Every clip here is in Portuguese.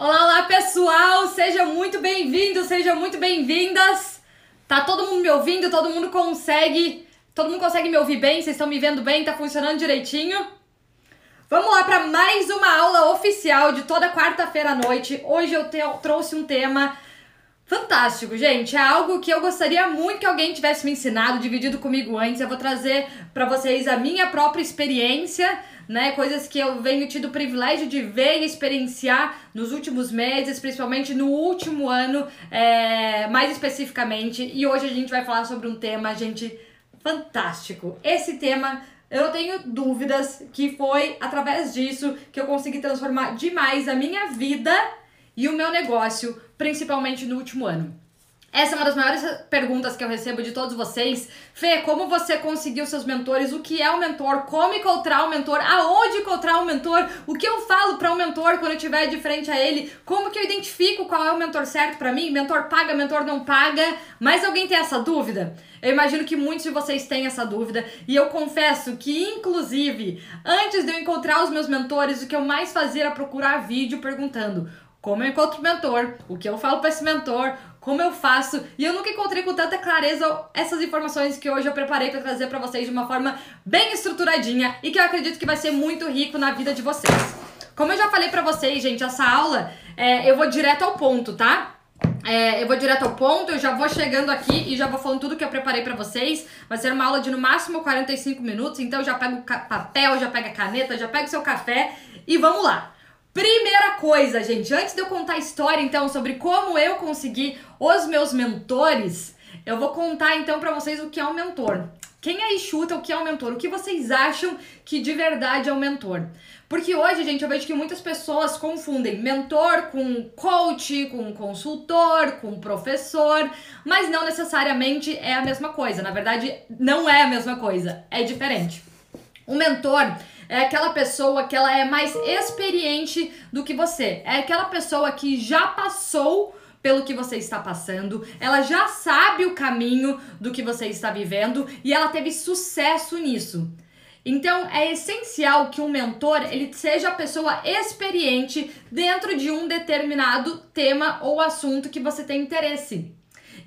Olá, olá pessoal, sejam muito bem-vindos, sejam muito bem-vindas. Tá todo mundo me ouvindo? Todo mundo consegue? Todo mundo consegue me ouvir bem? Vocês estão me vendo bem? Tá funcionando direitinho? Vamos lá para mais uma aula oficial de toda quarta-feira à noite. Hoje eu te, trouxe um tema fantástico, gente. É algo que eu gostaria muito que alguém tivesse me ensinado, dividido comigo antes. Eu vou trazer para vocês a minha própria experiência né? Coisas que eu venho tido o privilégio de ver e experienciar nos últimos meses, principalmente no último ano, é, mais especificamente. E hoje a gente vai falar sobre um tema, gente, fantástico. Esse tema eu tenho dúvidas que foi através disso que eu consegui transformar demais a minha vida e o meu negócio, principalmente no último ano. Essa é uma das maiores perguntas que eu recebo de todos vocês. Fê, como você conseguiu seus mentores? O que é um mentor? Como encontrar um mentor? Aonde encontrar um mentor? O que eu falo para um mentor quando eu estiver de frente a ele? Como que eu identifico qual é o mentor certo para mim? Mentor paga, mentor não paga? Mas alguém tem essa dúvida? Eu imagino que muitos de vocês têm essa dúvida e eu confesso que, inclusive, antes de eu encontrar os meus mentores, o que eu mais fazia era procurar vídeo perguntando como eu encontro mentor, o que eu falo para esse mentor, como eu faço, e eu nunca encontrei com tanta clareza essas informações que hoje eu preparei para trazer para vocês de uma forma bem estruturadinha e que eu acredito que vai ser muito rico na vida de vocês. Como eu já falei para vocês, gente, essa aula é, eu vou direto ao ponto, tá? É, eu vou direto ao ponto, eu já vou chegando aqui e já vou falando tudo que eu preparei para vocês. Vai ser uma aula de no máximo 45 minutos, então já pega o papel, já pega a caneta, já pega o seu café e vamos lá. Primeira coisa, gente, antes de eu contar a história então sobre como eu consegui os meus mentores, eu vou contar então para vocês o que é um mentor. Quem aí chuta o que é um mentor? O que vocês acham que de verdade é um mentor? Porque hoje, gente, eu vejo que muitas pessoas confundem mentor com coach, com consultor, com professor, mas não necessariamente é a mesma coisa. Na verdade, não é a mesma coisa, é diferente. O mentor é aquela pessoa que ela é mais experiente do que você. É aquela pessoa que já passou pelo que você está passando, ela já sabe o caminho do que você está vivendo e ela teve sucesso nisso. Então é essencial que um mentor ele seja a pessoa experiente dentro de um determinado tema ou assunto que você tem interesse.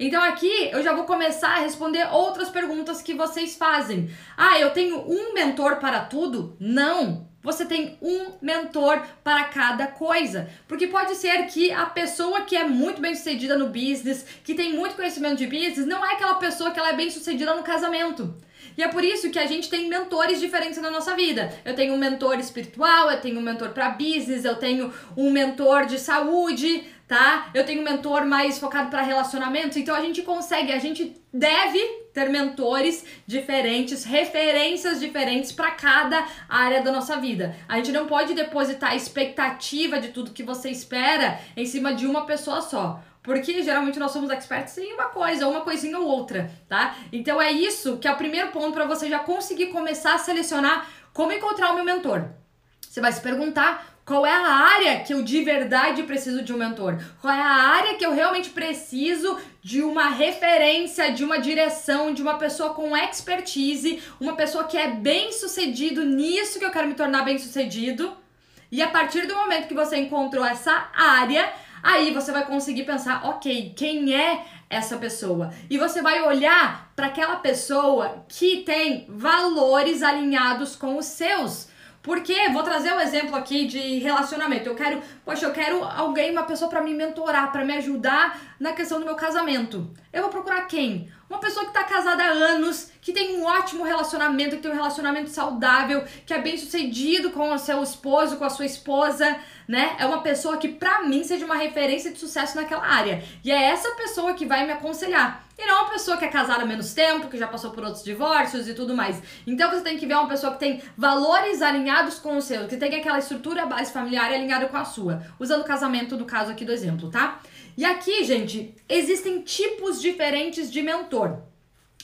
Então aqui eu já vou começar a responder outras perguntas que vocês fazem. Ah, eu tenho um mentor para tudo? Não. Você tem um mentor para cada coisa. Porque pode ser que a pessoa que é muito bem sucedida no business, que tem muito conhecimento de business, não é aquela pessoa que ela é bem sucedida no casamento. E é por isso que a gente tem mentores diferentes na nossa vida. Eu tenho um mentor espiritual, eu tenho um mentor para business, eu tenho um mentor de saúde, tá? Eu tenho um mentor mais focado para relacionamentos, então a gente consegue, a gente deve ter mentores diferentes, referências diferentes para cada área da nossa vida. A gente não pode depositar a expectativa de tudo que você espera em cima de uma pessoa só. Porque geralmente nós somos expertos em uma coisa, uma coisinha ou outra, tá? Então é isso que é o primeiro ponto para você já conseguir começar a selecionar como encontrar o meu mentor. Você vai se perguntar qual é a área que eu de verdade preciso de um mentor? Qual é a área que eu realmente preciso de uma referência, de uma direção, de uma pessoa com expertise, uma pessoa que é bem sucedido nisso que eu quero me tornar bem sucedido? E a partir do momento que você encontrou essa área, aí você vai conseguir pensar, ok, quem é essa pessoa? E você vai olhar para aquela pessoa que tem valores alinhados com os seus. Porque, vou trazer um exemplo aqui de relacionamento. Eu quero, poxa, eu quero alguém, uma pessoa para me mentorar, para me ajudar na questão do meu casamento. Eu vou procurar quem? Uma pessoa que tá casada há anos, que tem um ótimo relacionamento, que tem um relacionamento saudável, que é bem sucedido com o seu esposo, com a sua esposa, né? É uma pessoa que para mim seja uma referência de sucesso naquela área. E é essa pessoa que vai me aconselhar. E não uma pessoa que é casada há menos tempo, que já passou por outros divórcios e tudo mais. Então você tem que ver uma pessoa que tem valores alinhados com o seu, que tem aquela estrutura base familiar alinhada com a sua. Usando o casamento do caso aqui do exemplo, tá? E aqui, gente, existem tipos diferentes de mentor.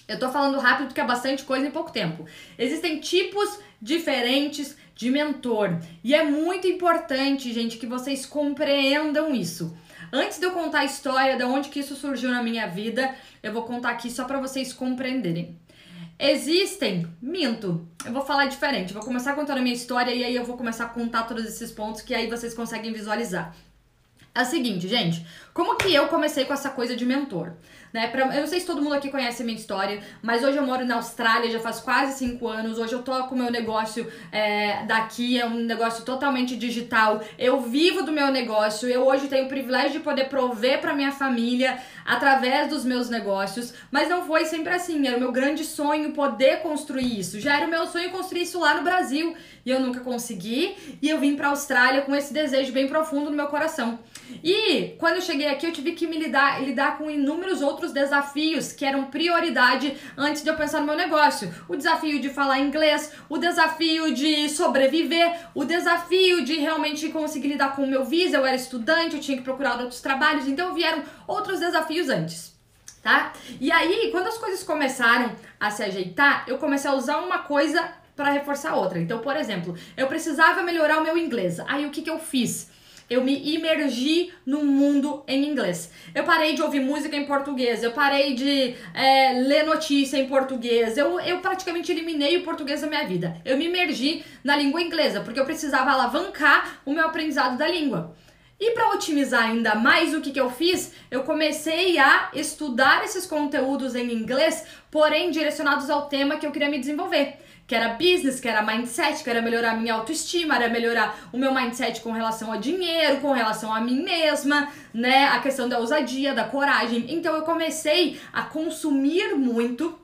Eu tô falando rápido porque é bastante coisa em pouco tempo. Existem tipos diferentes de mentor. E é muito importante, gente, que vocês compreendam isso. Antes de eu contar a história de onde que isso surgiu na minha vida, eu vou contar aqui só para vocês compreenderem. Existem, minto, eu vou falar diferente. vou começar contando a minha história e aí eu vou começar a contar todos esses pontos que aí vocês conseguem visualizar. É o seguinte, gente, como que eu comecei com essa coisa de mentor? Né? Pra, eu não sei se todo mundo aqui conhece a minha história, mas hoje eu moro na Austrália já faz quase cinco anos. Hoje eu toco meu negócio é, daqui, é um negócio totalmente digital. Eu vivo do meu negócio. Eu hoje tenho o privilégio de poder prover para minha família através dos meus negócios, mas não foi sempre assim. Era o meu grande sonho poder construir isso. Já era o meu sonho construir isso lá no Brasil e eu nunca consegui. E eu vim para a Austrália com esse desejo bem profundo no meu coração. E quando eu cheguei aqui, eu tive que me lidar, lidar com inúmeros outros desafios que eram prioridade antes de eu pensar no meu negócio. O desafio de falar inglês, o desafio de sobreviver, o desafio de realmente conseguir lidar com o meu visa. Eu era estudante, eu tinha que procurar outros trabalhos, então vieram outros desafios antes. Tá? E aí, quando as coisas começaram a se ajeitar, eu comecei a usar uma coisa para reforçar outra. Então, por exemplo, eu precisava melhorar o meu inglês. Aí o que, que eu fiz? Eu me imergi no mundo em inglês. Eu parei de ouvir música em português, eu parei de é, ler notícia em português, eu, eu praticamente eliminei o português da minha vida. Eu me imergi na língua inglesa, porque eu precisava alavancar o meu aprendizado da língua. E para otimizar ainda mais o que, que eu fiz, eu comecei a estudar esses conteúdos em inglês, porém direcionados ao tema que eu queria me desenvolver que era business, que era mindset, que era melhorar a minha autoestima, era melhorar o meu mindset com relação a dinheiro, com relação a mim mesma, né? A questão da ousadia, da coragem. Então eu comecei a consumir muito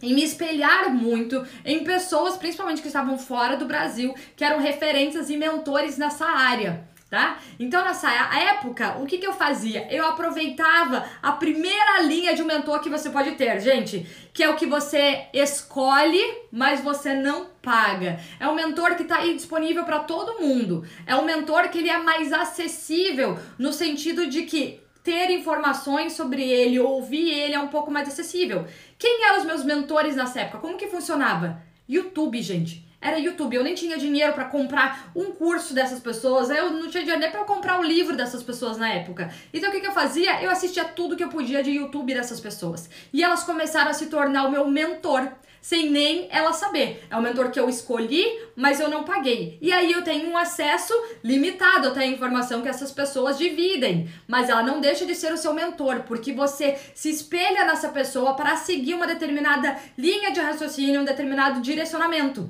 e me espelhar muito em pessoas, principalmente que estavam fora do Brasil, que eram referências e mentores nessa área tá? Então nessa época, o que, que eu fazia? Eu aproveitava a primeira linha de um mentor que você pode ter, gente, que é o que você escolhe, mas você não paga. É um mentor que está aí disponível para todo mundo. É um mentor que ele é mais acessível no sentido de que ter informações sobre ele, ouvir ele é um pouco mais acessível. Quem eram os meus mentores nessa época? Como que funcionava? YouTube, gente era YouTube. Eu nem tinha dinheiro para comprar um curso dessas pessoas, eu não tinha dinheiro nem para comprar o livro dessas pessoas na época. Então o que, que eu fazia? Eu assistia tudo que eu podia de YouTube dessas pessoas. E elas começaram a se tornar o meu mentor sem nem ela saber. É o mentor que eu escolhi, mas eu não paguei. E aí eu tenho um acesso limitado até a informação que essas pessoas dividem, mas ela não deixa de ser o seu mentor, porque você se espelha nessa pessoa para seguir uma determinada linha de raciocínio, um determinado direcionamento.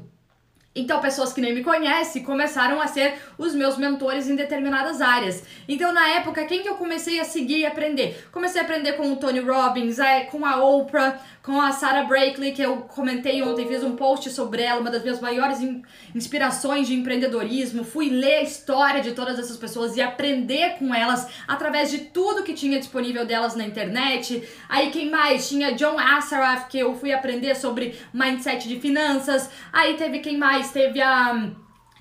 Então, pessoas que nem me conhecem começaram a ser os meus mentores em determinadas áreas. Então, na época, quem que eu comecei a seguir e aprender? Comecei a aprender com o Tony Robbins, é, com a Oprah, com a Sarah Blakely, que eu comentei ontem, fiz um post sobre ela, uma das minhas maiores inspirações de empreendedorismo. Fui ler a história de todas essas pessoas e aprender com elas através de tudo que tinha disponível delas na internet. Aí quem mais? Tinha John Assaraf, que eu fui aprender sobre mindset de finanças. Aí teve quem mais? Teve a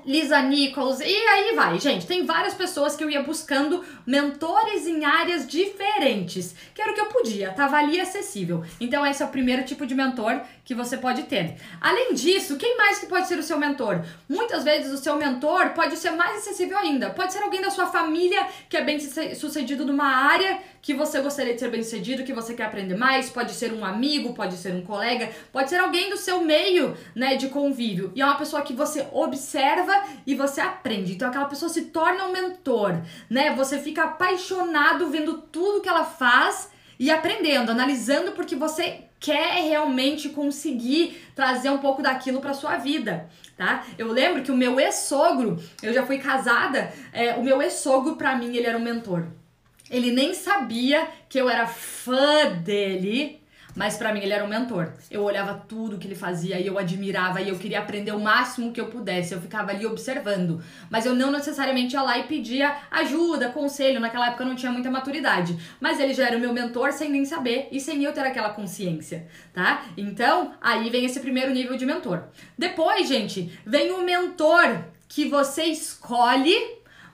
Lisa Nichols, e aí vai, gente. Tem várias pessoas que eu ia buscando mentores em áreas diferentes, que era o que eu podia, tava ali acessível. Então, esse é o primeiro tipo de mentor que você pode ter. Além disso, quem mais que pode ser o seu mentor? Muitas vezes o seu mentor pode ser mais acessível ainda. Pode ser alguém da sua família que é bem sucedido numa área que você gostaria de ser bem sucedido, que você quer aprender mais. Pode ser um amigo, pode ser um colega, pode ser alguém do seu meio, né, de convívio. E é uma pessoa que você observa e você aprende. Então aquela pessoa se torna um mentor, né? Você fica apaixonado vendo tudo que ela faz e aprendendo, analisando porque você quer realmente conseguir trazer um pouco daquilo para sua vida, tá? Eu lembro que o meu ex-sogro, eu já fui casada, é, o meu ex-sogro para mim ele era um mentor. Ele nem sabia que eu era fã dele, mas para mim ele era um mentor. Eu olhava tudo que ele fazia e eu admirava e eu queria aprender o máximo que eu pudesse. Eu ficava ali observando, mas eu não necessariamente ia lá e pedia ajuda, conselho. Naquela época eu não tinha muita maturidade, mas ele já era o meu mentor sem nem saber e sem eu ter aquela consciência, tá? Então, aí vem esse primeiro nível de mentor. Depois, gente, vem o mentor que você escolhe,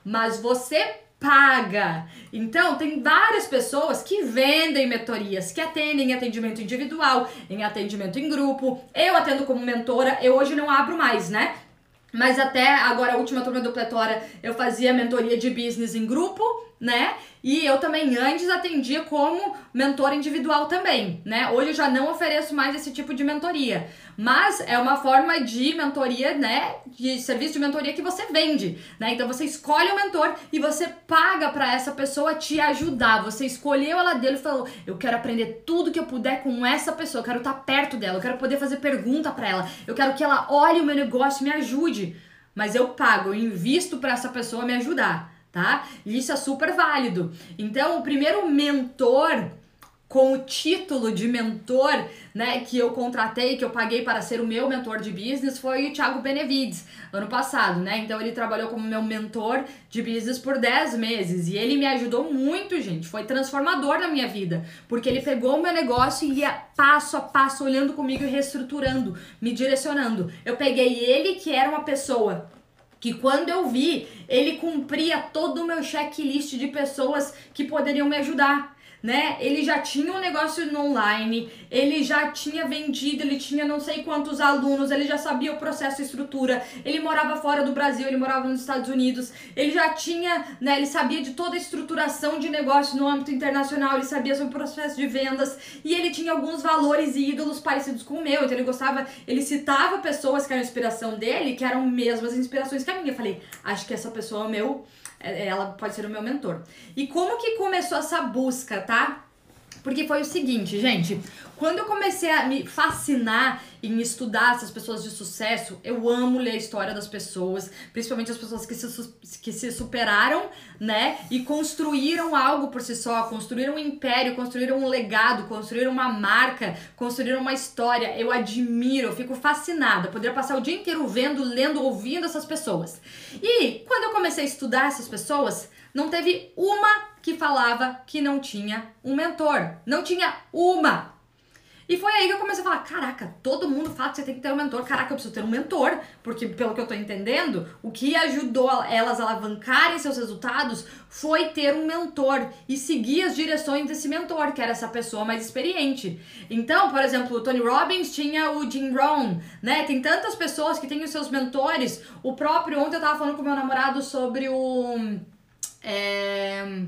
mas você paga. Então, tem várias pessoas que vendem mentorias, que atendem em atendimento individual, em atendimento em grupo. Eu atendo como mentora, eu hoje não abro mais, né? Mas até agora, a última turma do Pletora, eu fazia mentoria de business em grupo, né? E eu também antes atendia como mentor individual também, né? Hoje eu já não ofereço mais esse tipo de mentoria, mas é uma forma de mentoria, né? De serviço de mentoria que você vende, né? Então você escolhe o mentor e você paga para essa pessoa te ajudar. Você escolheu ela dele e falou: "Eu quero aprender tudo que eu puder com essa pessoa, eu quero estar perto dela, eu quero poder fazer pergunta para ela, eu quero que ela olhe o meu negócio e me ajude". Mas eu pago, eu invisto para essa pessoa me ajudar tá? E isso é super válido. Então, o primeiro mentor com o título de mentor, né, que eu contratei, que eu paguei para ser o meu mentor de business, foi o Thiago Benevides, ano passado, né? Então ele trabalhou como meu mentor de business por 10 meses e ele me ajudou muito, gente. Foi transformador na minha vida, porque ele pegou o meu negócio e ia passo a passo olhando comigo e reestruturando, me direcionando. Eu peguei ele, que era uma pessoa que quando eu vi, ele cumpria todo o meu checklist de pessoas que poderiam me ajudar né? Ele já tinha um negócio no online, ele já tinha vendido, ele tinha não sei quantos alunos, ele já sabia o processo e estrutura, ele morava fora do Brasil, ele morava nos Estados Unidos, ele já tinha, né, ele sabia de toda a estruturação de negócio no âmbito internacional, ele sabia sobre o processo de vendas e ele tinha alguns valores e ídolos parecidos com o meu, então ele gostava, ele citava pessoas que eram inspiração dele, que eram mesmas inspirações que a minha. Eu falei, acho que essa pessoa é o meu ela pode ser o meu mentor. E como que começou essa busca, tá? Porque foi o seguinte, gente, quando eu comecei a me fascinar em estudar essas pessoas de sucesso, eu amo ler a história das pessoas, principalmente as pessoas que se, que se superaram, né? E construíram algo por si só, construíram um império, construíram um legado, construíram uma marca, construíram uma história. Eu admiro, eu fico fascinada. Poderia passar o dia inteiro vendo, lendo, ouvindo essas pessoas. E quando eu comecei a estudar essas pessoas, não teve uma que falava que não tinha um mentor. Não tinha uma. E foi aí que eu comecei a falar: caraca, todo mundo fala que você tem que ter um mentor. Caraca, eu preciso ter um mentor. Porque, pelo que eu tô entendendo, o que ajudou elas a alavancarem seus resultados foi ter um mentor e seguir as direções desse mentor, que era essa pessoa mais experiente. Então, por exemplo, o Tony Robbins tinha o Jim Rohn, né? Tem tantas pessoas que têm os seus mentores. O próprio, ontem eu tava falando com meu namorado sobre o. É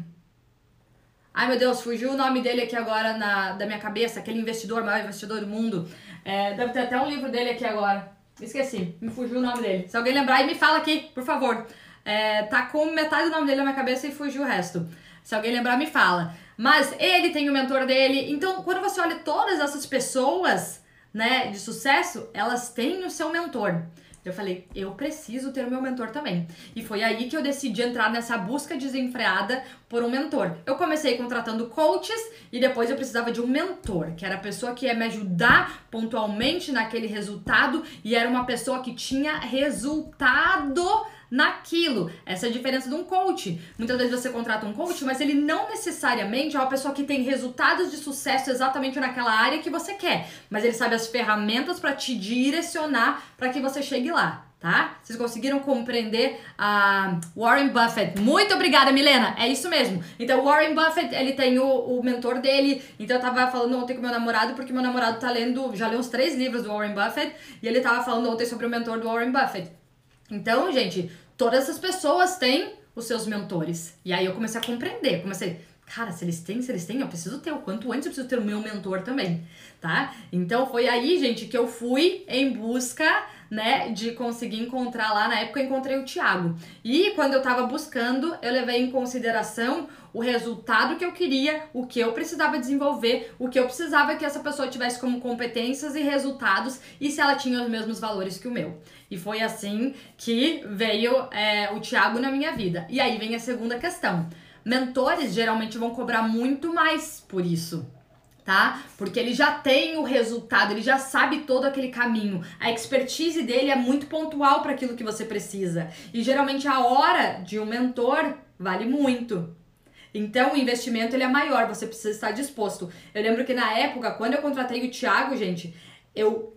Ai meu Deus, fugiu o nome dele aqui agora na, da minha cabeça, aquele investidor, maior investidor do mundo. É, deve ter até um livro dele aqui agora. Esqueci, me fugiu o nome dele. Se alguém lembrar, e me fala aqui, por favor. É, tá com metade do nome dele na minha cabeça e fugiu o resto. Se alguém lembrar, me fala. Mas ele tem o mentor dele. Então, quando você olha todas essas pessoas, né, de sucesso, elas têm o seu mentor. Eu falei, eu preciso ter o meu mentor também. E foi aí que eu decidi entrar nessa busca desenfreada por um mentor. Eu comecei contratando coaches e depois eu precisava de um mentor, que era a pessoa que ia me ajudar pontualmente naquele resultado e era uma pessoa que tinha resultado naquilo. Essa é a diferença de um coach. Muitas vezes você contrata um coach, mas ele não necessariamente é uma pessoa que tem resultados de sucesso exatamente naquela área que você quer, mas ele sabe as ferramentas para te direcionar para que você chegue lá. Tá? Vocês conseguiram compreender a Warren Buffett? Muito obrigada, Milena. É isso mesmo. Então, Warren Buffett, ele tem o, o mentor dele. Então, eu tava falando ontem com meu namorado, porque meu namorado tá lendo, já leu uns três livros do Warren Buffett, e ele tava falando ontem sobre o mentor do Warren Buffett. Então, gente, todas essas pessoas têm os seus mentores. E aí eu comecei a compreender, comecei, cara, se eles têm, se eles têm, eu preciso ter o quanto antes eu preciso ter o meu mentor também, tá? Então foi aí, gente, que eu fui em busca né, de conseguir encontrar lá. Na época eu encontrei o Thiago. E quando eu tava buscando, eu levei em consideração o resultado que eu queria, o que eu precisava desenvolver, o que eu precisava que essa pessoa tivesse como competências e resultados e se ela tinha os mesmos valores que o meu. E foi assim que veio é, o Thiago na minha vida. E aí vem a segunda questão. Mentores geralmente vão cobrar muito mais por isso tá? Porque ele já tem o resultado, ele já sabe todo aquele caminho. A expertise dele é muito pontual para aquilo que você precisa. E geralmente a hora de um mentor vale muito. Então o investimento ele é maior, você precisa estar disposto. Eu lembro que na época, quando eu contratei o Thiago, gente, eu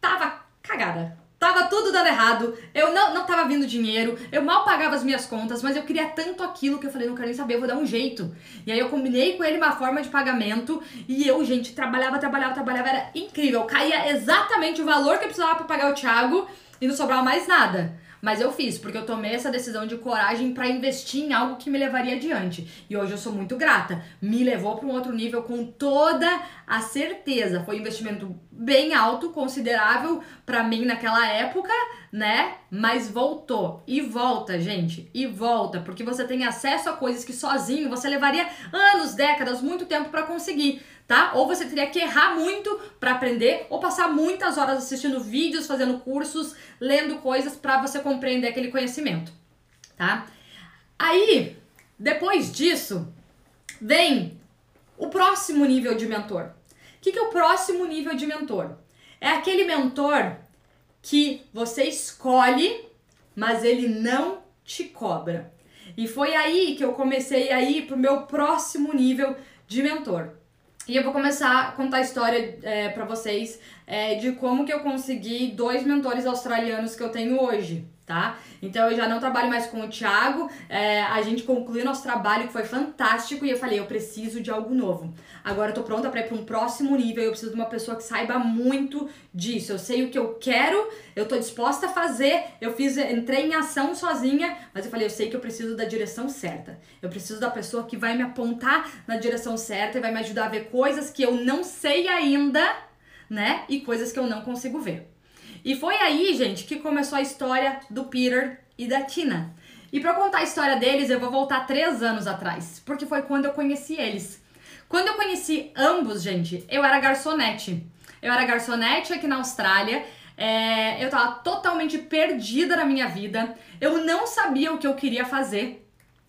tava cagada. Tava tudo dando errado, eu não, não tava vindo dinheiro, eu mal pagava as minhas contas, mas eu queria tanto aquilo que eu falei, não quero nem saber, eu vou dar um jeito. E aí eu combinei com ele uma forma de pagamento e eu, gente, trabalhava, trabalhava, trabalhava, era incrível. Caía exatamente o valor que eu precisava para pagar o Thiago e não sobrava mais nada. Mas eu fiz, porque eu tomei essa decisão de coragem para investir em algo que me levaria adiante. E hoje eu sou muito grata. Me levou para um outro nível com toda a certeza. Foi um investimento bem alto, considerável para mim naquela época, né? Mas voltou. E volta, gente. E volta, porque você tem acesso a coisas que sozinho você levaria anos, décadas, muito tempo para conseguir tá? Ou você teria que errar muito para aprender, ou passar muitas horas assistindo vídeos, fazendo cursos, lendo coisas para você compreender aquele conhecimento, tá? Aí, depois disso, vem o próximo nível de mentor. O que, que é o próximo nível de mentor? É aquele mentor que você escolhe, mas ele não te cobra. E foi aí que eu comecei a ir pro meu próximo nível de mentor. E eu vou começar a contar a história é, para vocês é, de como que eu consegui dois mentores australianos que eu tenho hoje, tá? Então eu já não trabalho mais com o Thiago, é, a gente concluiu nosso trabalho que foi fantástico e eu falei, eu preciso de algo novo. Agora eu tô pronta para ir para um próximo nível, eu preciso de uma pessoa que saiba muito disso. Eu sei o que eu quero, eu tô disposta a fazer. Eu fiz, entrei em ação sozinha, mas eu falei, eu sei que eu preciso da direção certa. Eu preciso da pessoa que vai me apontar na direção certa e vai me ajudar a ver coisas que eu não sei ainda, né? E coisas que eu não consigo ver. E foi aí, gente, que começou a história do Peter e da Tina. E para contar a história deles, eu vou voltar três anos atrás, porque foi quando eu conheci eles. Quando eu conheci ambos, gente, eu era garçonete. Eu era garçonete aqui na Austrália. É, eu tava totalmente perdida na minha vida. Eu não sabia o que eu queria fazer.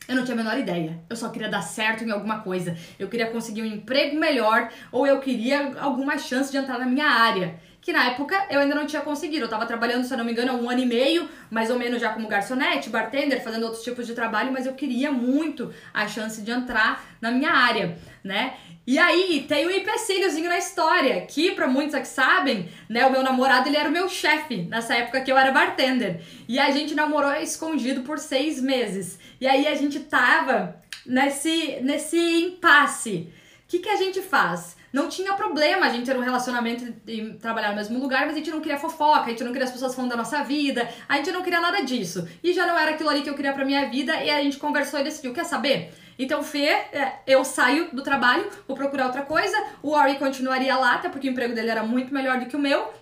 Eu não tinha a menor ideia. Eu só queria dar certo em alguma coisa. Eu queria conseguir um emprego melhor ou eu queria alguma chance de entrar na minha área que na época eu ainda não tinha conseguido. Eu tava trabalhando, se eu não me engano, há um ano e meio, mais ou menos já como garçonete, bartender, fazendo outros tipos de trabalho, mas eu queria muito a chance de entrar na minha área, né? E aí, tem um empecilhozinho na história, que para muitos aqui sabem, né, o meu namorado, ele era o meu chefe nessa época que eu era bartender. E a gente namorou escondido por seis meses. E aí a gente tava nesse, nesse impasse. O que, que a gente faz? Não tinha problema a gente ter um relacionamento e trabalhar no mesmo lugar, mas a gente não queria fofoca, a gente não queria as pessoas falando da nossa vida, a gente não queria nada disso. E já não era aquilo ali que eu queria pra minha vida, e a gente conversou e decidiu, quer saber? Então, Fê, é, eu saio do trabalho, vou procurar outra coisa, o Ori continuaria lá, até porque o emprego dele era muito melhor do que o meu,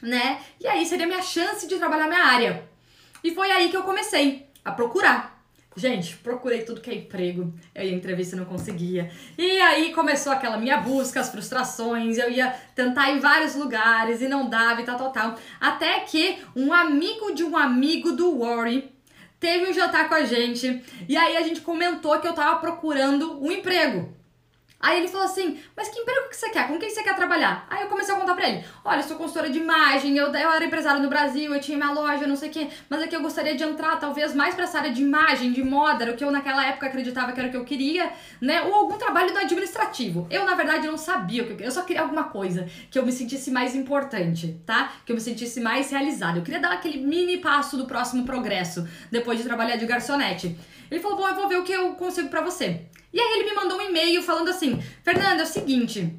né? E aí seria minha chance de trabalhar minha área. E foi aí que eu comecei a procurar. Gente, procurei tudo que é emprego. Eu ia entrevista e não conseguia. E aí começou aquela minha busca, as frustrações. Eu ia tentar em vários lugares e não dava e tal, tal, tal. Até que um amigo de um amigo do Worry teve um jantar com a gente. E aí a gente comentou que eu tava procurando um emprego. Aí ele falou assim: Mas que emprego que você quer? Com quem você quer trabalhar? Aí eu comecei a contar pra ele: Olha, eu sou consultora de imagem, eu, eu era empresária no Brasil, eu tinha minha loja, não sei o quê, mas aqui eu gostaria de entrar talvez mais pra essa área de imagem, de moda, o que eu naquela época acreditava que era o que eu queria, né? Ou algum trabalho do administrativo. Eu, na verdade, não sabia o que eu queria, eu só queria alguma coisa que eu me sentisse mais importante, tá? Que eu me sentisse mais realizada. Eu queria dar aquele mini passo do próximo progresso depois de trabalhar de garçonete. Ele falou: Bom, eu vou ver o que eu consigo para você. E aí ele me mandou um e-mail falando assim: Fernanda, é o seguinte.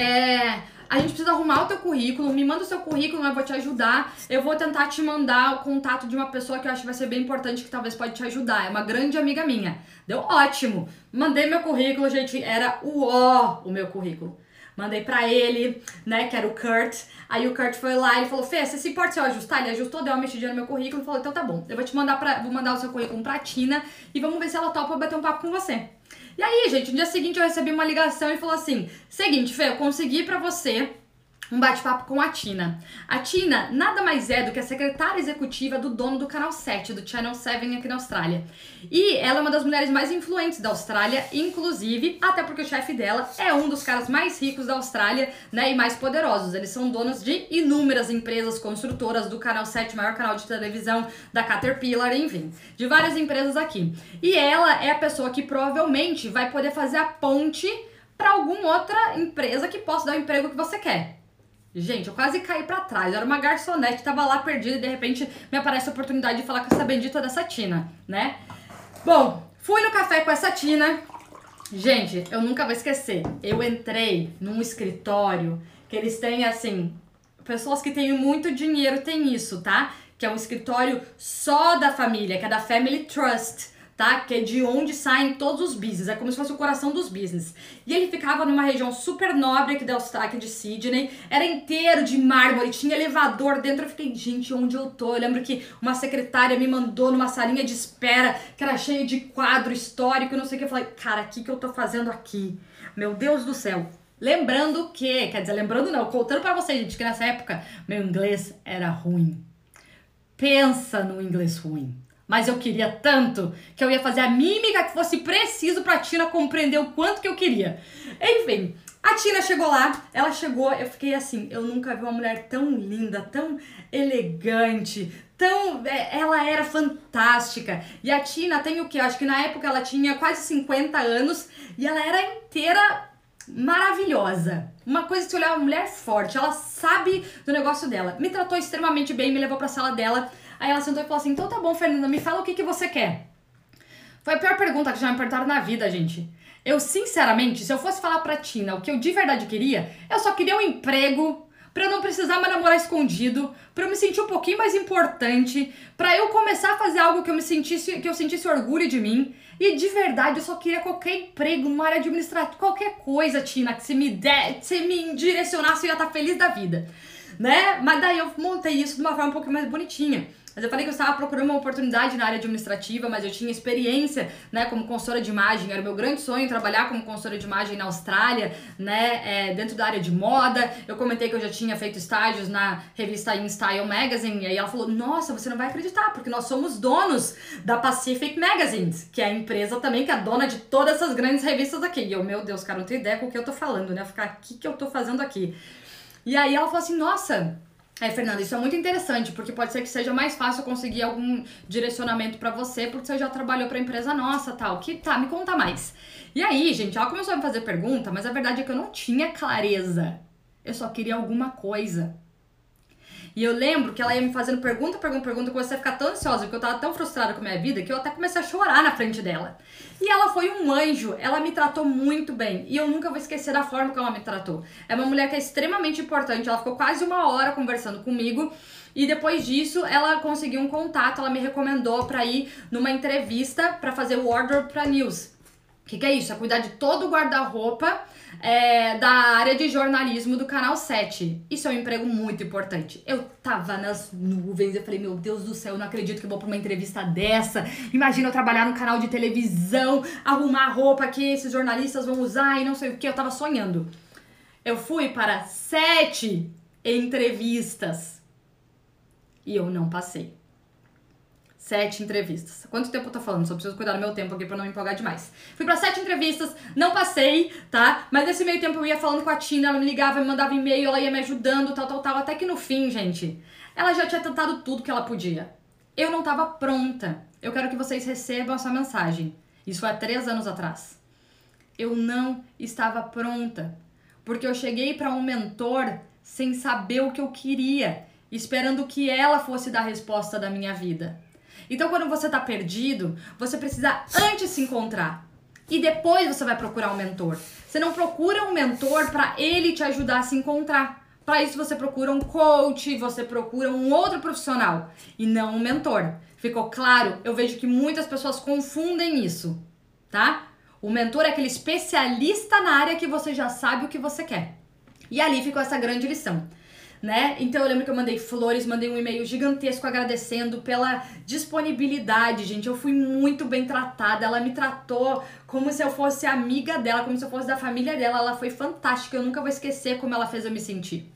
É, a gente precisa arrumar o teu currículo, me manda o seu currículo, eu vou te ajudar. Eu vou tentar te mandar o contato de uma pessoa que eu acho que vai ser bem importante, que talvez pode te ajudar. É uma grande amiga minha. Deu ótimo. Mandei meu currículo, gente, era o ó o meu currículo. Mandei pra ele, né, que era o Kurt. Aí o Kurt foi lá e falou: Fê, você se importa se eu ajustar? Ele ajustou, deu uma mexidinha no meu currículo e falou: então tá bom, eu vou te mandar pra. Vou mandar o seu currículo pra Tina e vamos ver se ela topa bater um papo com você. E aí, gente, no dia seguinte eu recebi uma ligação e falou assim: seguinte, Fê, eu consegui pra você um bate-papo com a Tina. A Tina nada mais é do que a secretária executiva do dono do canal 7, do Channel 7 aqui na Austrália. E ela é uma das mulheres mais influentes da Austrália, inclusive, até porque o chefe dela é um dos caras mais ricos da Austrália, né, e mais poderosos. Eles são donos de inúmeras empresas construtoras do canal 7, maior canal de televisão da Caterpillar, enfim, de várias empresas aqui. E ela é a pessoa que provavelmente vai poder fazer a ponte para alguma outra empresa que possa dar o emprego que você quer. Gente, eu quase caí para trás. Era uma garçonete, tava lá perdida e de repente me aparece a oportunidade de falar com essa bendita dessa Tina, né? Bom, fui no café com essa Tina. Gente, eu nunca vou esquecer. Eu entrei num escritório que eles têm assim, pessoas que têm muito dinheiro têm isso, tá? que é um escritório só da família, que é da Family Trust tá? Que é de onde saem todos os business, é como se fosse o coração dos business. E ele ficava numa região super nobre aqui da Austrália, de Sydney, era inteiro de mármore, tinha elevador dentro. Eu fiquei, gente, onde eu tô? Eu lembro que uma secretária me mandou numa salinha de espera que era cheia de quadro histórico, não sei o que. Eu falei, cara, o que, que eu tô fazendo aqui? Meu Deus do céu. Lembrando que, quer dizer, lembrando não, contando para vocês, gente, que nessa época meu inglês era ruim. Pensa no inglês ruim mas eu queria tanto que eu ia fazer a mímica que fosse preciso pra Tina compreender o quanto que eu queria. Enfim, a Tina chegou lá, ela chegou, eu fiquei assim, eu nunca vi uma mulher tão linda, tão elegante, tão. É, ela era fantástica. E a Tina tem o? Eu acho que na época ela tinha quase 50 anos e ela era inteira maravilhosa. Uma coisa que você olhar uma mulher forte, ela sabe do negócio dela. Me tratou extremamente bem, me levou pra sala dela. Aí ela sentou e falou assim: então tá bom, Fernanda, me fala o que, que você quer. Foi a pior pergunta que já me perguntaram na vida, gente. Eu, sinceramente, se eu fosse falar pra Tina o que eu de verdade queria, eu só queria um emprego para eu não precisar mais namorar escondido, para eu me sentir um pouquinho mais importante, para eu começar a fazer algo que eu me sentisse, que eu sentisse orgulho de mim. E de verdade, eu só queria qualquer emprego numa área administrativa, qualquer coisa, Tina, que você me der, você me direcionasse, eu ia estar feliz da vida, né? Mas daí eu montei isso de uma forma um pouquinho mais bonitinha. Mas eu falei que eu estava procurando uma oportunidade na área administrativa, mas eu tinha experiência, né, como consultora de imagem. Era meu grande sonho trabalhar como consultora de imagem na Austrália, né, é, dentro da área de moda. Eu comentei que eu já tinha feito estágios na revista In Style Magazine, e aí ela falou: Nossa, você não vai acreditar, porque nós somos donos da Pacific Magazines, que é a empresa também que é dona de todas essas grandes revistas aqui. E eu, meu Deus, cara, não tenho ideia com o que eu tô falando, né? Ficar aqui que eu tô fazendo aqui. E aí ela falou assim: Nossa é, Fernanda, isso é muito interessante, porque pode ser que seja mais fácil conseguir algum direcionamento para você, porque você já trabalhou para empresa nossa, tal. Que tá, me conta mais. E aí, gente, ela começou a me fazer pergunta, mas a verdade é que eu não tinha clareza. Eu só queria alguma coisa. E eu lembro que ela ia me fazendo pergunta, pergunta, pergunta, eu comecei a ficar tão ansiosa, porque eu tava tão frustrada com a minha vida, que eu até comecei a chorar na frente dela. E ela foi um anjo, ela me tratou muito bem. E eu nunca vou esquecer da forma que ela me tratou. É uma mulher que é extremamente importante, ela ficou quase uma hora conversando comigo. E depois disso, ela conseguiu um contato, ela me recomendou para ir numa entrevista para fazer o order para news. O que, que é isso? É cuidar de todo o guarda-roupa é, da área de jornalismo do Canal 7. Isso é um emprego muito importante. Eu tava nas nuvens, eu falei, meu Deus do céu, eu não acredito que eu vou pra uma entrevista dessa. Imagina eu trabalhar no canal de televisão, arrumar roupa que esses jornalistas vão usar e não sei o que. Eu tava sonhando. Eu fui para sete entrevistas e eu não passei sete entrevistas. Quanto tempo eu tô falando? Só preciso cuidar do meu tempo aqui pra não me empolgar demais. Fui para sete entrevistas, não passei, tá? Mas nesse meio tempo eu ia falando com a Tina, ela me ligava, me mandava e-mail, ela ia me ajudando, tal, tal, tal. Até que no fim, gente, ela já tinha tentado tudo que ela podia. Eu não tava pronta. Eu quero que vocês recebam essa mensagem. Isso foi há três anos atrás. Eu não estava pronta. Porque eu cheguei para um mentor sem saber o que eu queria, esperando que ela fosse dar a resposta da minha vida. Então, quando você tá perdido, você precisa antes se encontrar. E depois você vai procurar um mentor. Você não procura um mentor para ele te ajudar a se encontrar. Para isso você procura um coach, você procura um outro profissional e não um mentor. Ficou claro? Eu vejo que muitas pessoas confundem isso, tá? O mentor é aquele especialista na área que você já sabe o que você quer. E ali ficou essa grande lição né? Então eu lembro que eu mandei flores, mandei um e-mail gigantesco agradecendo pela disponibilidade, gente. Eu fui muito bem tratada. Ela me tratou como se eu fosse amiga dela, como se eu fosse da família dela. Ela foi fantástica. Eu nunca vou esquecer como ela fez eu me sentir.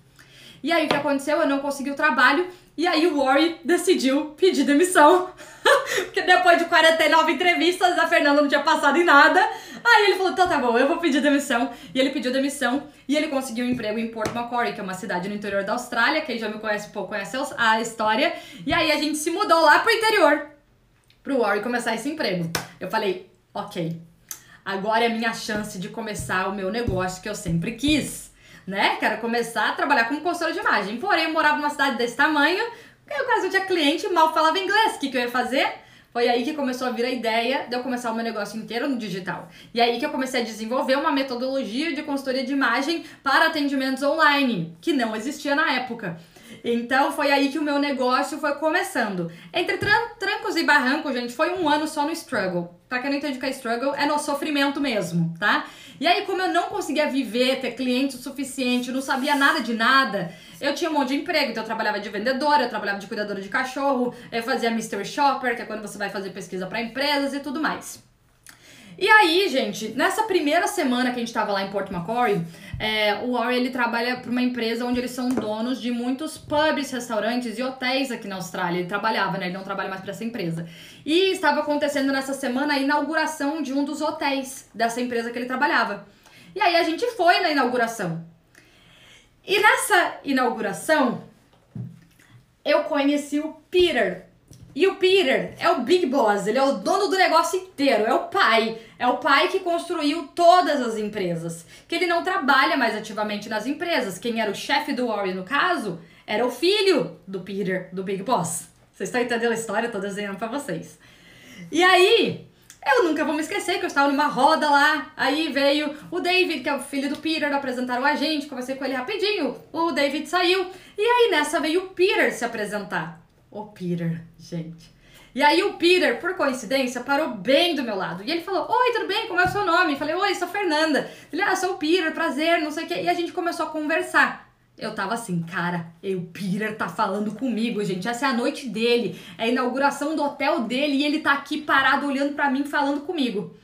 E aí o que aconteceu? Eu não consegui o trabalho e aí o Warren decidiu pedir demissão. Porque depois de 49 entrevistas, a Fernanda não tinha passado em nada. Aí ele falou: então tá bom, eu vou pedir demissão. E ele pediu demissão e ele conseguiu um emprego em Port Macquarie, que é uma cidade no interior da Austrália. Quem já me conhece pouco conhece a história. E aí a gente se mudou lá pro interior pro Warren começar esse emprego. Eu falei: ok, agora é minha chance de começar o meu negócio que eu sempre quis né? Quero começar a trabalhar como consultora de imagem. Porém, eu morava numa cidade desse tamanho, eu quase não tinha cliente, mal falava inglês. O que, que eu ia fazer? Foi aí que começou a vir a ideia de eu começar o meu negócio inteiro no digital. E aí que eu comecei a desenvolver uma metodologia de consultoria de imagem para atendimentos online, que não existia na época. Então foi aí que o meu negócio foi começando. Entre tran trancos e barrancos, gente, foi um ano só no struggle. Pra quem não entende o que é struggle, é no sofrimento mesmo, tá? E aí, como eu não conseguia viver, ter cliente o suficiente, não sabia nada de nada, eu tinha um monte de emprego. Então eu trabalhava de vendedora, eu trabalhava de cuidadora de cachorro, eu fazia mystery shopper, que é quando você vai fazer pesquisa para empresas e tudo mais. E aí, gente, nessa primeira semana que a gente tava lá em Port Macquarie, é, o Warren ele trabalha para uma empresa onde eles são donos de muitos pubs, restaurantes e hotéis aqui na Austrália. Ele trabalhava, né? Ele não trabalha mais para essa empresa. E estava acontecendo nessa semana a inauguração de um dos hotéis dessa empresa que ele trabalhava. E aí a gente foi na inauguração. E nessa inauguração, eu conheci o Peter, e o Peter é o big boss, ele é o dono do negócio inteiro, é o pai. É o pai que construiu todas as empresas. Que ele não trabalha mais ativamente nas empresas. Quem era o chefe do Warren, no caso, era o filho do Peter, do Big Boss. Vocês estão entendendo a história? Tô desenhando pra vocês. E aí, eu nunca vou me esquecer que eu estava numa roda lá. Aí veio o David, que é o filho do Peter, apresentaram a gente. Conversei com ele rapidinho. O David saiu. E aí nessa veio o Peter se apresentar. O Peter, gente. E aí o Peter, por coincidência, parou bem do meu lado. E ele falou: Oi, tudo bem? Como é o seu nome? Eu falei: Oi, sou Fernanda. Ele, ah, sou o Peter, prazer, não sei o quê. E a gente começou a conversar. Eu tava assim, cara, o Peter tá falando comigo, gente. Essa é a noite dele, é a inauguração do hotel dele e ele tá aqui parado olhando para mim falando comigo.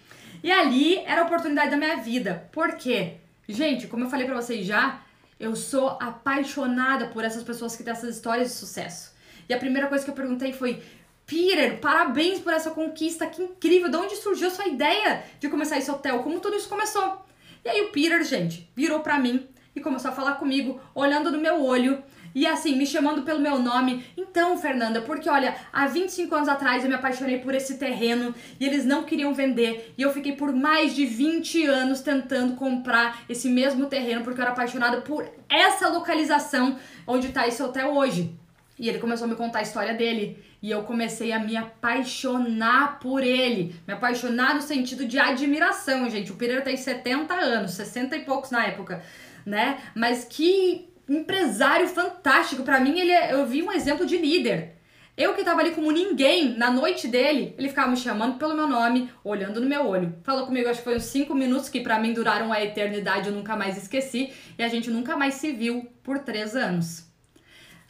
E ali era a oportunidade da minha vida. Por quê? Gente, como eu falei para vocês já, eu sou apaixonada por essas pessoas que têm essas histórias de sucesso. E a primeira coisa que eu perguntei foi: Peter, parabéns por essa conquista, que incrível! De onde surgiu a sua ideia de começar esse hotel? Como tudo isso começou? E aí o Peter, gente, virou pra mim e começou a falar comigo, olhando no meu olho e assim, me chamando pelo meu nome. Então, Fernanda, porque olha, há 25 anos atrás eu me apaixonei por esse terreno e eles não queriam vender. E eu fiquei por mais de 20 anos tentando comprar esse mesmo terreno porque eu era apaixonada por essa localização onde está esse hotel hoje. E ele começou a me contar a história dele. E eu comecei a me apaixonar por ele. Me apaixonar no sentido de admiração, gente. O Pereira tem 70 anos, 60 e poucos na época, né? Mas que empresário fantástico. Para mim, ele é, eu vi um exemplo de líder. Eu que tava ali como ninguém na noite dele, ele ficava me chamando pelo meu nome, olhando no meu olho. Falou comigo, acho que foi uns 5 minutos que para mim duraram a eternidade, eu nunca mais esqueci. E a gente nunca mais se viu por 3 anos.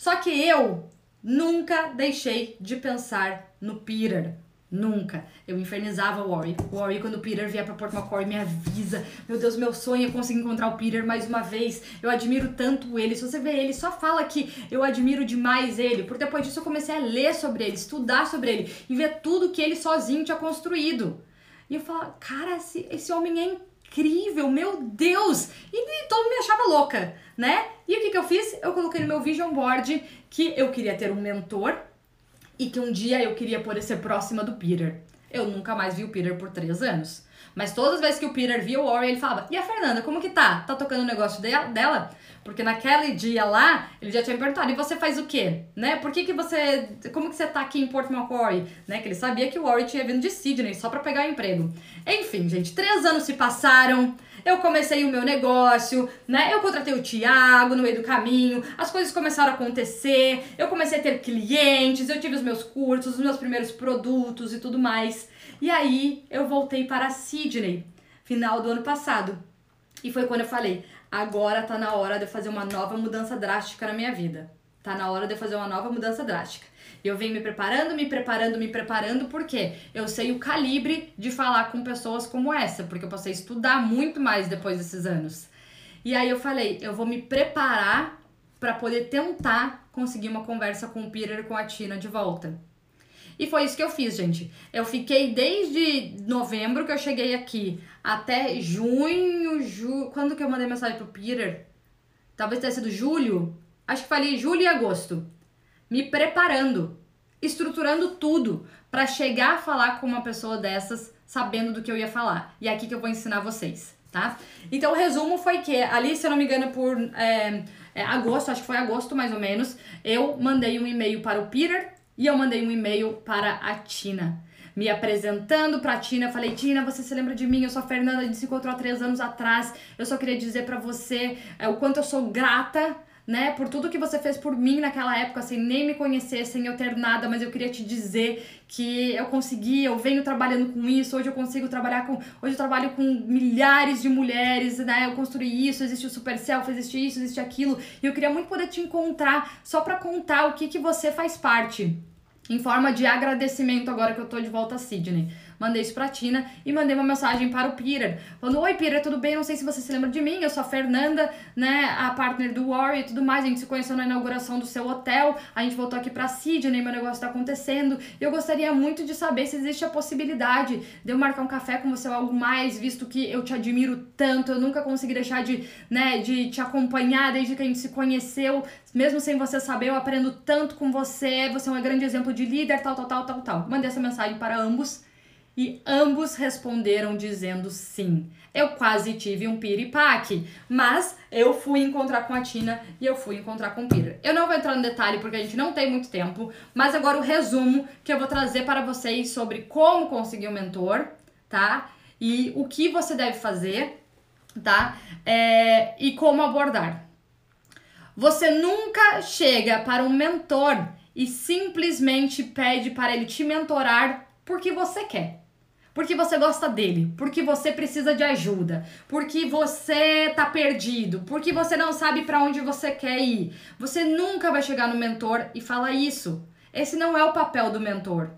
Só que eu nunca deixei de pensar no Peter. Nunca. Eu infernizava o Worry. O Worry, quando o Peter vier pra Port McCoy, me avisa. Meu Deus, meu sonho é conseguir encontrar o Peter mais uma vez. Eu admiro tanto ele. Se você vê ele, só fala que eu admiro demais ele. Porque depois disso eu comecei a ler sobre ele, estudar sobre ele e ver tudo que ele sozinho tinha construído. E eu falava, cara, esse, esse homem é incrível, meu Deus! E todo mundo me achava louca né? E o que, que eu fiz? Eu coloquei no meu vision board que eu queria ter um mentor e que um dia eu queria poder ser próxima do Peter. Eu nunca mais vi o Peter por três anos. Mas todas as vezes que o Peter via o Warren, ele falava: E a Fernanda, como que tá? Tá tocando o negócio dela? Porque naquele dia lá, ele já tinha me perguntado: E você faz o quê? Né? Por que que você. Como que você tá aqui em Port Macquarie? Né? Que ele sabia que o Warren tinha vindo de Sydney só para pegar o emprego. Enfim, gente, três anos se passaram eu comecei o meu negócio, né? Eu contratei o Thiago no meio do caminho, as coisas começaram a acontecer, eu comecei a ter clientes, eu tive os meus cursos, os meus primeiros produtos e tudo mais. E aí eu voltei para Sydney, final do ano passado. E foi quando eu falei: agora tá na hora de eu fazer uma nova mudança drástica na minha vida. Tá na hora de eu fazer uma nova mudança drástica. Eu venho me preparando, me preparando, me preparando, porque eu sei o calibre de falar com pessoas como essa, porque eu passei a estudar muito mais depois desses anos. E aí eu falei, eu vou me preparar para poder tentar conseguir uma conversa com o Peter e com a Tina de volta. E foi isso que eu fiz, gente. Eu fiquei desde novembro que eu cheguei aqui até junho, ju... quando que eu mandei mensagem pro Peter? Talvez tenha sido julho. Acho que falei julho e agosto me preparando, estruturando tudo para chegar a falar com uma pessoa dessas sabendo do que eu ia falar. E é aqui que eu vou ensinar vocês, tá? Então o resumo foi que ali, se eu não me engano, por é, é, agosto, acho que foi agosto mais ou menos, eu mandei um e-mail para o Peter e eu mandei um e-mail para a Tina me apresentando pra Tina. Eu falei, Tina, você se lembra de mim? Eu sou a Fernanda, a gente se encontrou há três anos atrás. Eu só queria dizer para você é, o quanto eu sou grata né, por tudo que você fez por mim naquela época, sem nem me conhecer, sem eu ter nada, mas eu queria te dizer que eu consegui, eu venho trabalhando com isso, hoje eu consigo trabalhar com, hoje eu trabalho com milhares de mulheres, né, eu construí isso, existe o Super Self, existe isso, existe aquilo, e eu queria muito poder te encontrar só para contar o que que você faz parte. Em forma de agradecimento agora que eu tô de volta a Sydney mandei isso pra Tina e mandei uma mensagem para o Peter, falando: Oi, Peter, tudo bem? Não sei se você se lembra de mim, eu sou a Fernanda, né, a partner do Warrior e tudo mais. A gente se conheceu na inauguração do seu hotel, a gente voltou aqui pra Sydney, meu negócio tá acontecendo. Eu gostaria muito de saber se existe a possibilidade de eu marcar um café com você ou algo mais, visto que eu te admiro tanto, eu nunca consegui deixar de, né, de te acompanhar desde que a gente se conheceu, mesmo sem você saber, eu aprendo tanto com você, você é um grande exemplo de líder, tal, tal, tal, tal, tal. Mandei essa mensagem para ambos e ambos responderam dizendo sim. Eu quase tive um piripaque, mas eu fui encontrar com a Tina e eu fui encontrar com o Peter. Eu não vou entrar no detalhe porque a gente não tem muito tempo, mas agora o resumo que eu vou trazer para vocês sobre como conseguir um mentor, tá? E o que você deve fazer, tá? É, e como abordar. Você nunca chega para um mentor e simplesmente pede para ele te mentorar porque você quer porque você gosta dele, porque você precisa de ajuda, porque você tá perdido, porque você não sabe para onde você quer ir. Você nunca vai chegar no mentor e falar isso. Esse não é o papel do mentor.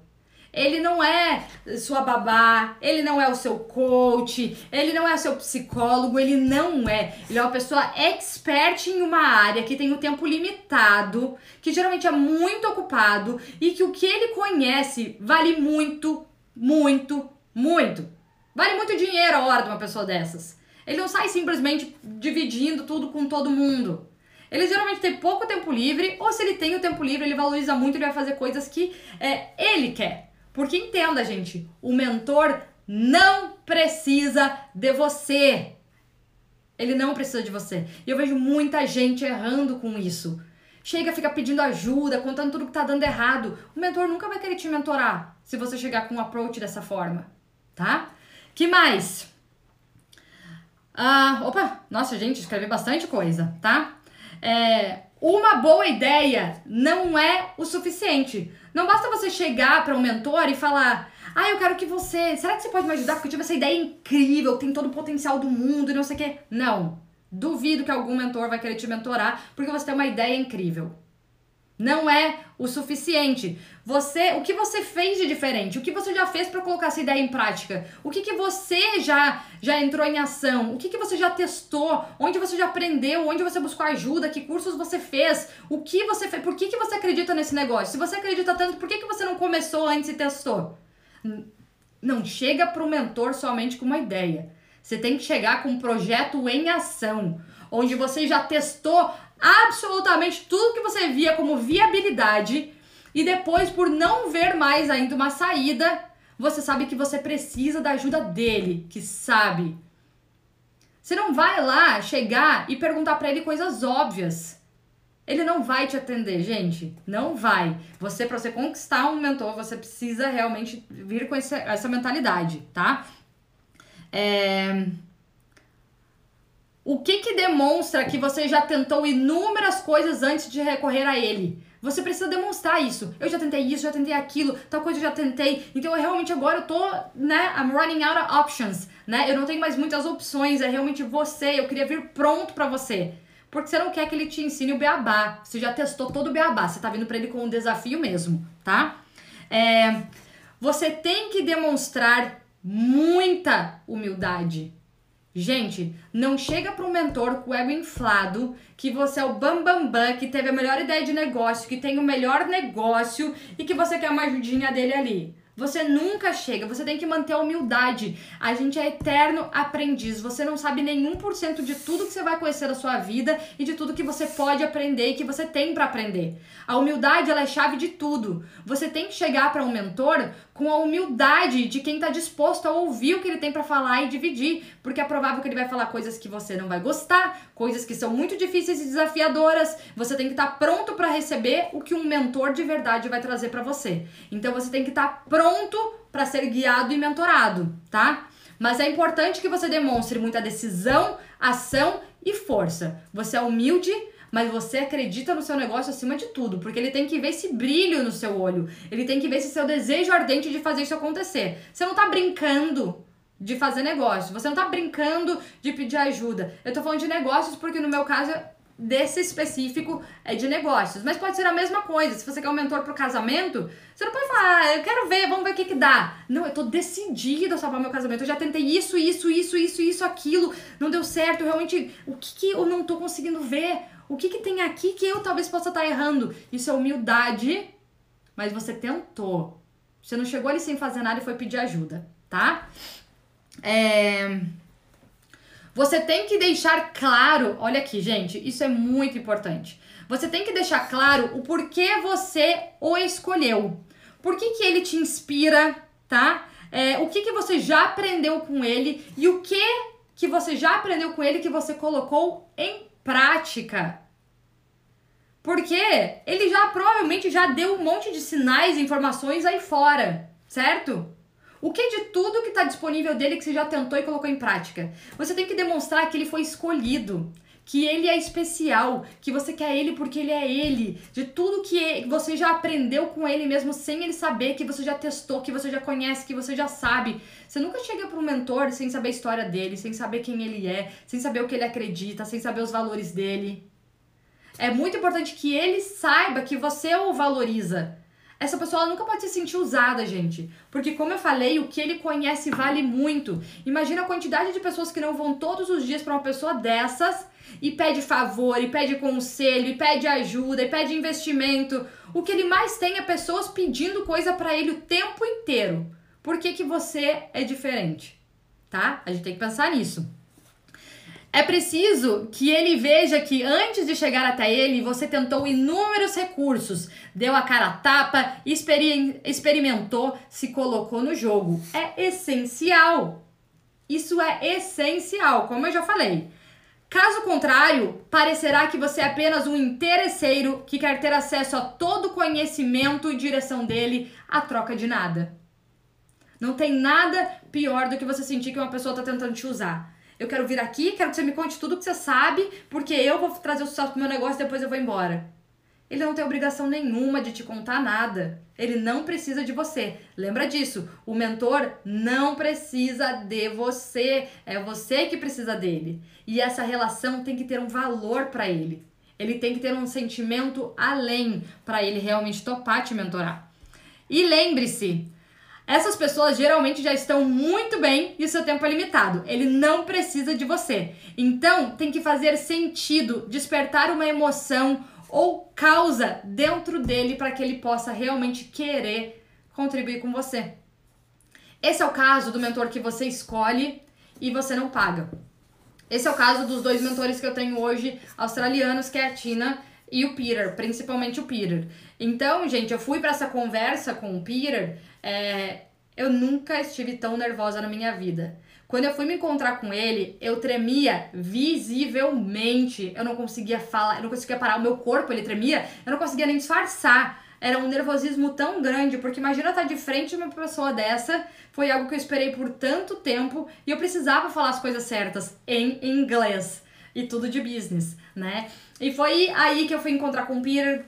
Ele não é sua babá, ele não é o seu coach, ele não é o seu psicólogo, ele não é. Ele é uma pessoa expert em uma área que tem um tempo limitado, que geralmente é muito ocupado e que o que ele conhece vale muito, muito, muito. Vale muito dinheiro a hora de uma pessoa dessas. Ele não sai simplesmente dividindo tudo com todo mundo. Ele geralmente tem pouco tempo livre, ou se ele tem o tempo livre, ele valoriza muito, ele vai fazer coisas que é, ele quer. Porque entenda, gente, o mentor não precisa de você. Ele não precisa de você. E eu vejo muita gente errando com isso. Chega, fica pedindo ajuda, contando tudo que tá dando errado. O mentor nunca vai querer te mentorar se você chegar com um approach dessa forma tá? Que mais? Ah, opa, nossa, gente, escrevi bastante coisa, tá? É, uma boa ideia não é o suficiente. Não basta você chegar para um mentor e falar: Ah, eu quero que você. Será que você pode me ajudar? Porque eu tive essa ideia incrível, tem todo o potencial do mundo e não sei o quê. Não. Duvido que algum mentor vai querer te mentorar porque você tem uma ideia incrível. Não é o suficiente. Você, o que você fez de diferente? O que você já fez para colocar essa ideia em prática? O que, que você já já entrou em ação? O que, que você já testou? Onde você já aprendeu? Onde você buscou ajuda? Que cursos você fez? O que você fez? Por que, que você acredita nesse negócio? Se você acredita tanto, por que, que você não começou antes e testou? Não chega para o mentor somente com uma ideia. Você tem que chegar com um projeto em ação, onde você já testou absolutamente tudo que você via como viabilidade e depois, por não ver mais ainda uma saída, você sabe que você precisa da ajuda dele, que sabe. Você não vai lá chegar e perguntar para ele coisas óbvias. Ele não vai te atender, gente. Não vai. Você, para você conquistar um mentor, você precisa realmente vir com essa, essa mentalidade, tá? É... O que que demonstra que você já tentou inúmeras coisas antes de recorrer a ele? Você precisa demonstrar isso. Eu já tentei isso, já tentei aquilo, tal coisa eu já tentei. Então, eu realmente agora eu tô, né, I'm running out of options, né? Eu não tenho mais muitas opções, é realmente você, eu queria vir pronto para você. Porque você não quer que ele te ensine o beabá. Você já testou todo o beabá, você tá vindo para ele com um desafio mesmo, tá? É, você tem que demonstrar muita humildade. Gente, não chega para um mentor com o ego inflado, que você é o bambambam, bam, bam, que teve a melhor ideia de negócio, que tem o melhor negócio e que você quer uma ajudinha dele ali. Você nunca chega, você tem que manter a humildade. A gente é eterno aprendiz. Você não sabe nenhum por cento de tudo que você vai conhecer da sua vida e de tudo que você pode aprender e que você tem para aprender. A humildade ela é chave de tudo. Você tem que chegar para um mentor com a humildade de quem está disposto a ouvir o que ele tem para falar e dividir, porque é provável que ele vai falar coisas que você não vai gostar, coisas que são muito difíceis e desafiadoras. Você tem que estar tá pronto para receber o que um mentor de verdade vai trazer para você. Então você tem que estar tá pronto para ser guiado e mentorado, tá? Mas é importante que você demonstre muita decisão, ação e força. Você é humilde, mas você acredita no seu negócio acima de tudo, porque ele tem que ver esse brilho no seu olho, ele tem que ver esse seu desejo ardente de fazer isso acontecer. Você não tá brincando de fazer negócio, você não tá brincando de pedir ajuda. Eu tô falando de negócios porque no meu caso desse específico é de negócios. Mas pode ser a mesma coisa. Se você quer um mentor pro casamento, você não pode falar, ah, eu quero ver, vamos ver o que que dá. Não, eu tô decidida a salvar meu casamento. Eu já tentei isso, isso, isso, isso, isso, aquilo. Não deu certo. Realmente, o que que eu não tô conseguindo ver? O que que tem aqui que eu talvez possa estar errando? Isso é humildade, mas você tentou. Você não chegou ali sem fazer nada e foi pedir ajuda, tá? É... Você tem que deixar claro, olha aqui, gente, isso é muito importante. Você tem que deixar claro o porquê você o escolheu. Por que, que ele te inspira, tá? É, o que, que você já aprendeu com ele e o que que você já aprendeu com ele que você colocou em prática. Porque ele já provavelmente já deu um monte de sinais e informações aí fora, certo? O que de tudo que está disponível dele que você já tentou e colocou em prática? Você tem que demonstrar que ele foi escolhido, que ele é especial, que você quer ele porque ele é ele, de tudo que você já aprendeu com ele mesmo sem ele saber, que você já testou, que você já conhece, que você já sabe. Você nunca chega para um mentor sem saber a história dele, sem saber quem ele é, sem saber o que ele acredita, sem saber os valores dele. É muito importante que ele saiba que você o valoriza essa pessoa nunca pode se sentir usada, gente. Porque, como eu falei, o que ele conhece vale muito. Imagina a quantidade de pessoas que não vão todos os dias para uma pessoa dessas e pede favor, e pede conselho, e pede ajuda, e pede investimento. O que ele mais tem é pessoas pedindo coisa para ele o tempo inteiro. Por que, que você é diferente? Tá? A gente tem que pensar nisso. É preciso que ele veja que antes de chegar até ele, você tentou inúmeros recursos, deu a cara a tapa, experimentou, se colocou no jogo. É essencial. Isso é essencial, como eu já falei. Caso contrário, parecerá que você é apenas um interesseiro que quer ter acesso a todo o conhecimento e direção dele a troca de nada. Não tem nada pior do que você sentir que uma pessoa está tentando te usar. Eu quero vir aqui, quero que você me conte tudo que você sabe, porque eu vou trazer o sucesso pro meu negócio e depois eu vou embora. Ele não tem obrigação nenhuma de te contar nada. Ele não precisa de você. Lembra disso. O mentor não precisa de você. É você que precisa dele. E essa relação tem que ter um valor para ele. Ele tem que ter um sentimento além para ele realmente topar te mentorar. E lembre-se, essas pessoas geralmente já estão muito bem e seu tempo é limitado. Ele não precisa de você. Então, tem que fazer sentido, despertar uma emoção ou causa dentro dele para que ele possa realmente querer contribuir com você. Esse é o caso do mentor que você escolhe e você não paga. Esse é o caso dos dois mentores que eu tenho hoje, australianos, que é a Tina e o Peter, principalmente o Peter. Então, gente, eu fui para essa conversa com o Peter é, eu nunca estive tão nervosa na minha vida. Quando eu fui me encontrar com ele, eu tremia visivelmente. Eu não conseguia falar, eu não conseguia parar. O meu corpo, ele tremia, eu não conseguia nem disfarçar. Era um nervosismo tão grande, porque imagina estar de frente de uma pessoa dessa. Foi algo que eu esperei por tanto tempo e eu precisava falar as coisas certas em inglês e tudo de business, né? E foi aí que eu fui encontrar com o Peter,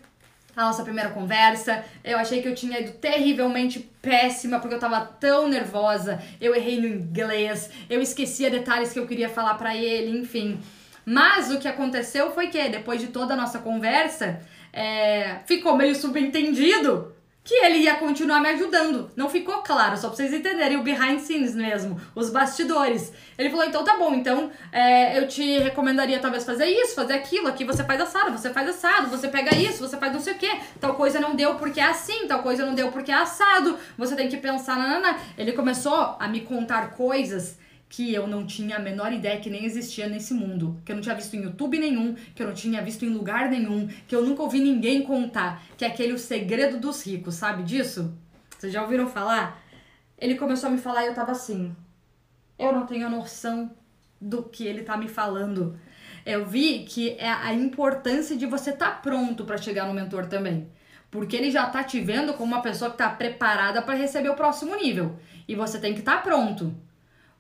a nossa primeira conversa. Eu achei que eu tinha ido terrivelmente péssima porque eu tava tão nervosa. Eu errei no inglês, eu esquecia detalhes que eu queria falar para ele, enfim. Mas o que aconteceu foi que depois de toda a nossa conversa, é, ficou meio subentendido que ele ia continuar me ajudando. Não ficou claro, só pra vocês entenderem o behind scenes mesmo, os bastidores. Ele falou, então tá bom, então é, eu te recomendaria talvez fazer isso, fazer aquilo, aqui você faz assado, você faz assado, você pega isso, você faz não sei o que, tal coisa não deu porque é assim, tal coisa não deu porque é assado, você tem que pensar, nanana. Ele começou a me contar coisas que eu não tinha a menor ideia que nem existia nesse mundo, que eu não tinha visto em YouTube nenhum, que eu não tinha visto em lugar nenhum, que eu nunca ouvi ninguém contar, que é aquele o segredo dos ricos, sabe disso? Vocês já ouviram falar? Ele começou a me falar e eu tava assim. Eu não tenho noção do que ele tá me falando. Eu vi que é a importância de você estar tá pronto para chegar no mentor também. Porque ele já tá te vendo como uma pessoa que tá preparada para receber o próximo nível. E você tem que estar tá pronto.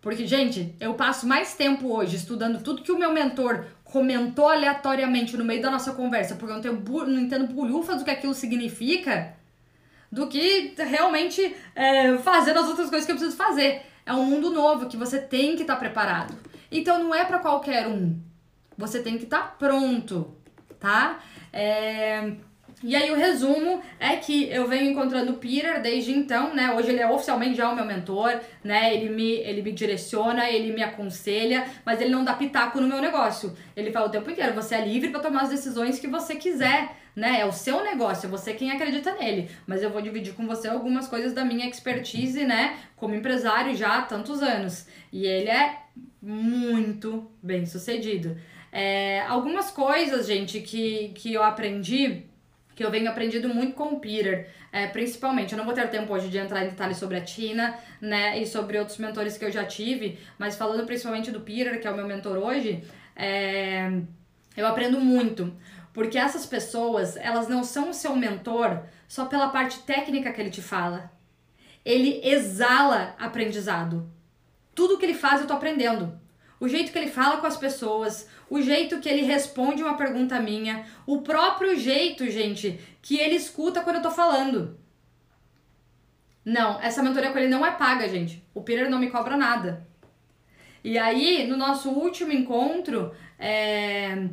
Porque, gente, eu passo mais tempo hoje estudando tudo que o meu mentor comentou aleatoriamente no meio da nossa conversa, porque eu não, tenho, não entendo bulhufas do que aquilo significa, do que realmente é, fazendo as outras coisas que eu preciso fazer. É um mundo novo que você tem que estar tá preparado. Então não é para qualquer um. Você tem que estar tá pronto, tá? É... E aí o resumo é que eu venho encontrando o Peter desde então, né? Hoje ele é oficialmente já o meu mentor, né? Ele me, ele me direciona, ele me aconselha, mas ele não dá pitaco no meu negócio. Ele fala o tempo inteiro, você é livre para tomar as decisões que você quiser, né? É o seu negócio, é você quem acredita nele. Mas eu vou dividir com você algumas coisas da minha expertise, né? Como empresário já há tantos anos. E ele é muito bem sucedido. É, algumas coisas, gente, que, que eu aprendi que eu venho aprendido muito com o Peter, é, principalmente. Eu não vou ter tempo hoje de entrar em detalhes sobre a Tina, né, e sobre outros mentores que eu já tive, mas falando principalmente do Peter, que é o meu mentor hoje, é, eu aprendo muito. Porque essas pessoas, elas não são o seu mentor só pela parte técnica que ele te fala. Ele exala aprendizado. Tudo que ele faz eu tô aprendendo o jeito que ele fala com as pessoas, o jeito que ele responde uma pergunta minha, o próprio jeito, gente, que ele escuta quando eu tô falando. Não, essa mentoria com ele não é paga, gente. O Peter não me cobra nada. E aí, no nosso último encontro, é,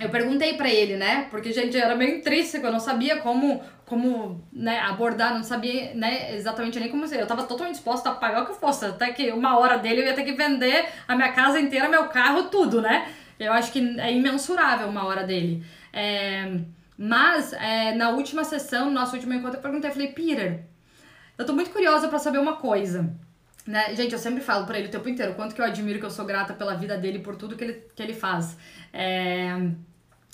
eu perguntei para ele, né? Porque, gente, era meio intrínseco, eu não sabia como, como né, abordar, não sabia né, exatamente nem como ser. Eu tava totalmente disposta a pagar o que fosse. Até que uma hora dele eu ia ter que vender a minha casa inteira, meu carro, tudo, né? Eu acho que é imensurável uma hora dele. É, mas, é, na última sessão, no nosso último encontro, eu perguntei, eu falei, Peter, eu tô muito curiosa para saber uma coisa. Né? Gente, eu sempre falo para ele o tempo inteiro quanto que eu admiro, que eu sou grata pela vida dele, por tudo que ele, que ele faz. É...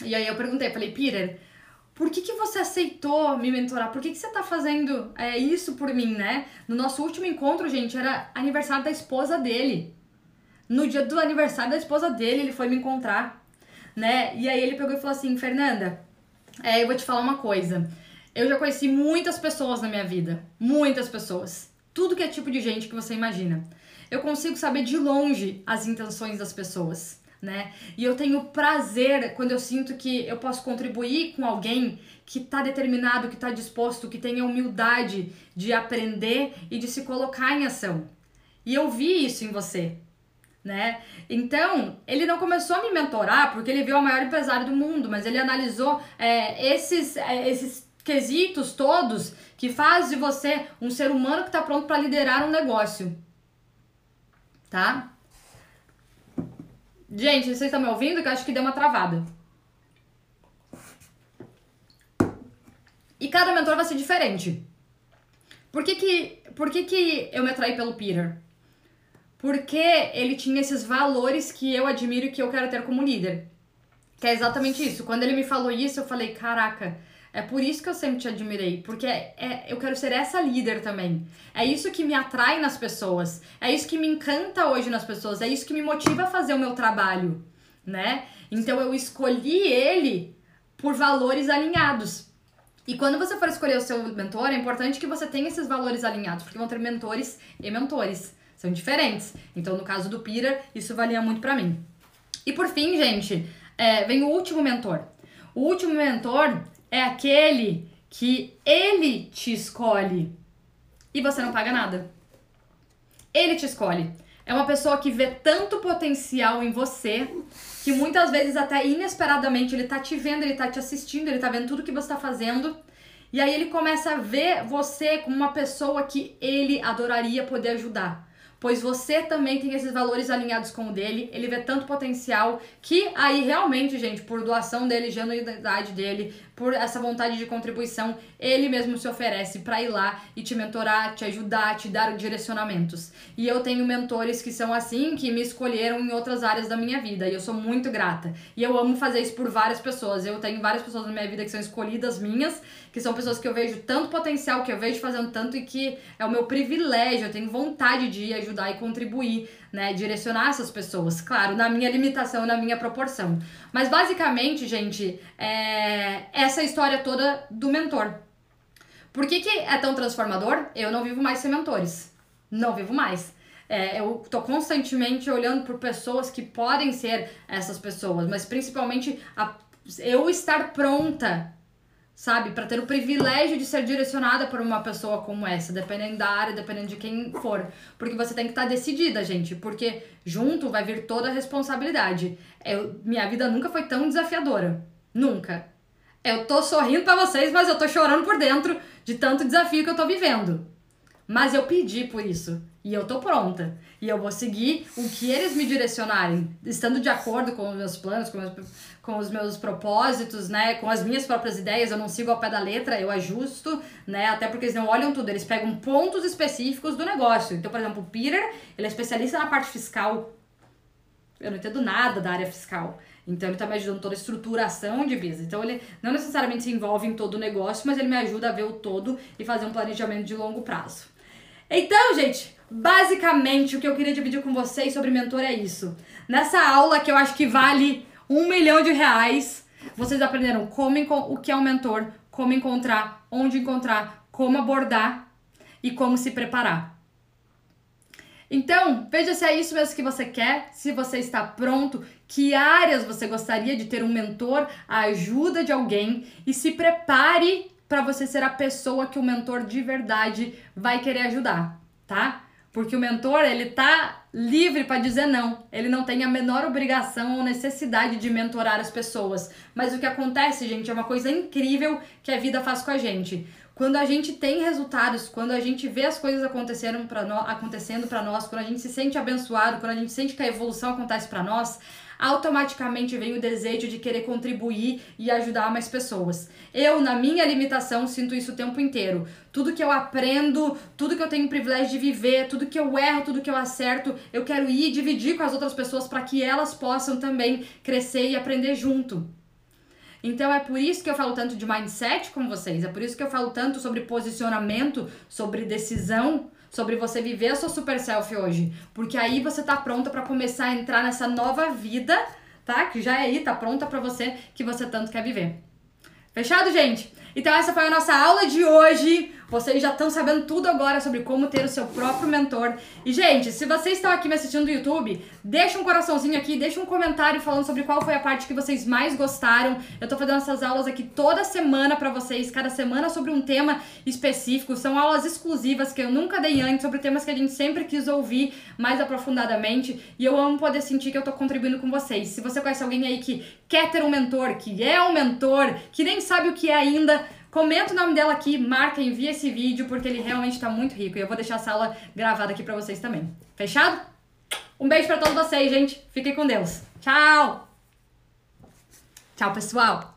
E aí eu perguntei, falei, Peter, por que, que você aceitou me mentorar? Por que, que você tá fazendo é, isso por mim, né? No nosso último encontro, gente, era aniversário da esposa dele. No dia do aniversário da esposa dele, ele foi me encontrar, né? E aí ele pegou e falou assim, Fernanda, é, eu vou te falar uma coisa. Eu já conheci muitas pessoas na minha vida. Muitas pessoas. Tudo que é tipo de gente que você imagina. Eu consigo saber de longe as intenções das pessoas né? E eu tenho prazer quando eu sinto que eu posso contribuir com alguém que está determinado, que está disposto, que tem a humildade de aprender e de se colocar em ação. E eu vi isso em você, né? Então, ele não começou a me mentorar porque ele viu a maior empresário do mundo, mas ele analisou é, esses, é, esses quesitos todos que faz de você um ser humano que está pronto para liderar um negócio, tá? Gente, vocês estão me ouvindo? Que eu acho que deu uma travada. E cada mentor vai ser diferente. Por que que, por que, que eu me atraí pelo Peter? Porque ele tinha esses valores que eu admiro e que eu quero ter como líder. Que é exatamente isso. Quando ele me falou isso, eu falei, caraca, é por isso que eu sempre te admirei, porque é, eu quero ser essa líder também. É isso que me atrai nas pessoas, é isso que me encanta hoje nas pessoas, é isso que me motiva a fazer o meu trabalho, né? Então eu escolhi ele por valores alinhados. E quando você for escolher o seu mentor, é importante que você tenha esses valores alinhados, porque vão ter mentores e mentores, são diferentes. Então, no caso do Peter, isso valia muito para mim. E por fim, gente, é, vem o último mentor. O último mentor é aquele que ele te escolhe e você não paga nada. Ele te escolhe. É uma pessoa que vê tanto potencial em você que muitas vezes até inesperadamente ele tá te vendo, ele tá te assistindo, ele tá vendo tudo que você tá fazendo. E aí ele começa a ver você como uma pessoa que ele adoraria poder ajudar pois você também tem esses valores alinhados com o dele, ele vê tanto potencial que aí realmente, gente, por doação dele, genuinidade dele, por essa vontade de contribuição, ele mesmo se oferece para ir lá e te mentorar, te ajudar, te dar direcionamentos. E eu tenho mentores que são assim, que me escolheram em outras áreas da minha vida, e eu sou muito grata. E eu amo fazer isso por várias pessoas. Eu tenho várias pessoas na minha vida que são escolhidas minhas, que são pessoas que eu vejo tanto potencial, que eu vejo fazendo tanto e que é o meu privilégio, eu tenho vontade de ajudar e contribuir, né, direcionar essas pessoas, claro, na minha limitação, na minha proporção. Mas basicamente, gente, é essa história toda do mentor. Por que, que é tão transformador? Eu não vivo mais sem mentores. Não vivo mais. É, eu tô constantemente olhando por pessoas que podem ser essas pessoas, mas principalmente a, eu estar pronta sabe? Para ter o privilégio de ser direcionada por uma pessoa como essa, dependendo da área, dependendo de quem for. Porque você tem que estar tá decidida, gente, porque junto vai vir toda a responsabilidade. Eu, minha vida nunca foi tão desafiadora. Nunca. Eu tô sorrindo para vocês, mas eu tô chorando por dentro de tanto desafio que eu tô vivendo. Mas eu pedi por isso. E eu tô pronta. E eu vou seguir o que eles me direcionarem, estando de acordo com os meus planos, com, com os meus propósitos, né? Com as minhas próprias ideias. Eu não sigo ao pé da letra, eu ajusto, né? Até porque eles não olham tudo, eles pegam pontos específicos do negócio. Então, por exemplo, o Peter, ele é especialista na parte fiscal. Eu não entendo nada da área fiscal. Então ele tá me ajudando toda a estruturação de business. Então ele não necessariamente se envolve em todo o negócio, mas ele me ajuda a ver o todo e fazer um planejamento de longo prazo. Então, gente, basicamente o que eu queria dividir com vocês sobre mentor é isso. Nessa aula que eu acho que vale um milhão de reais, vocês aprenderam como o que é um mentor, como encontrar, onde encontrar, como abordar e como se preparar. Então, veja se é isso mesmo que você quer, se você está pronto, que áreas você gostaria de ter um mentor, a ajuda de alguém e se prepare para você ser a pessoa que o mentor de verdade vai querer ajudar, tá? Porque o mentor, ele tá livre para dizer não. Ele não tem a menor obrigação ou necessidade de mentorar as pessoas. Mas o que acontece, gente, é uma coisa incrível que a vida faz com a gente. Quando a gente tem resultados, quando a gente vê as coisas acontecendo para nós, quando a gente se sente abençoado, quando a gente sente que a evolução acontece para nós, automaticamente vem o desejo de querer contribuir e ajudar mais pessoas. Eu, na minha limitação, sinto isso o tempo inteiro. Tudo que eu aprendo, tudo que eu tenho o privilégio de viver, tudo que eu erro, tudo que eu acerto, eu quero ir dividir com as outras pessoas para que elas possam também crescer e aprender junto. Então é por isso que eu falo tanto de mindset com vocês, é por isso que eu falo tanto sobre posicionamento, sobre decisão, sobre você viver a sua super self hoje, porque aí você tá pronta para começar a entrar nessa nova vida, tá? Que já é aí, tá pronta para você que você tanto quer viver. Fechado, gente? Então essa foi a nossa aula de hoje. Vocês já estão sabendo tudo agora sobre como ter o seu próprio mentor. E, gente, se vocês estão aqui me assistindo no YouTube, deixa um coraçãozinho aqui, deixa um comentário falando sobre qual foi a parte que vocês mais gostaram. Eu tô fazendo essas aulas aqui toda semana para vocês, cada semana sobre um tema específico. São aulas exclusivas que eu nunca dei antes, sobre temas que a gente sempre quis ouvir mais aprofundadamente. E eu amo poder sentir que eu tô contribuindo com vocês. Se você conhece alguém aí que quer ter um mentor, que é um mentor, que nem sabe o que é ainda, Comenta o nome dela aqui, marca, envia esse vídeo, porque ele realmente tá muito rico. E eu vou deixar a sala gravada aqui pra vocês também. Fechado? Um beijo pra todos vocês, gente. Fiquem com Deus. Tchau! Tchau, pessoal!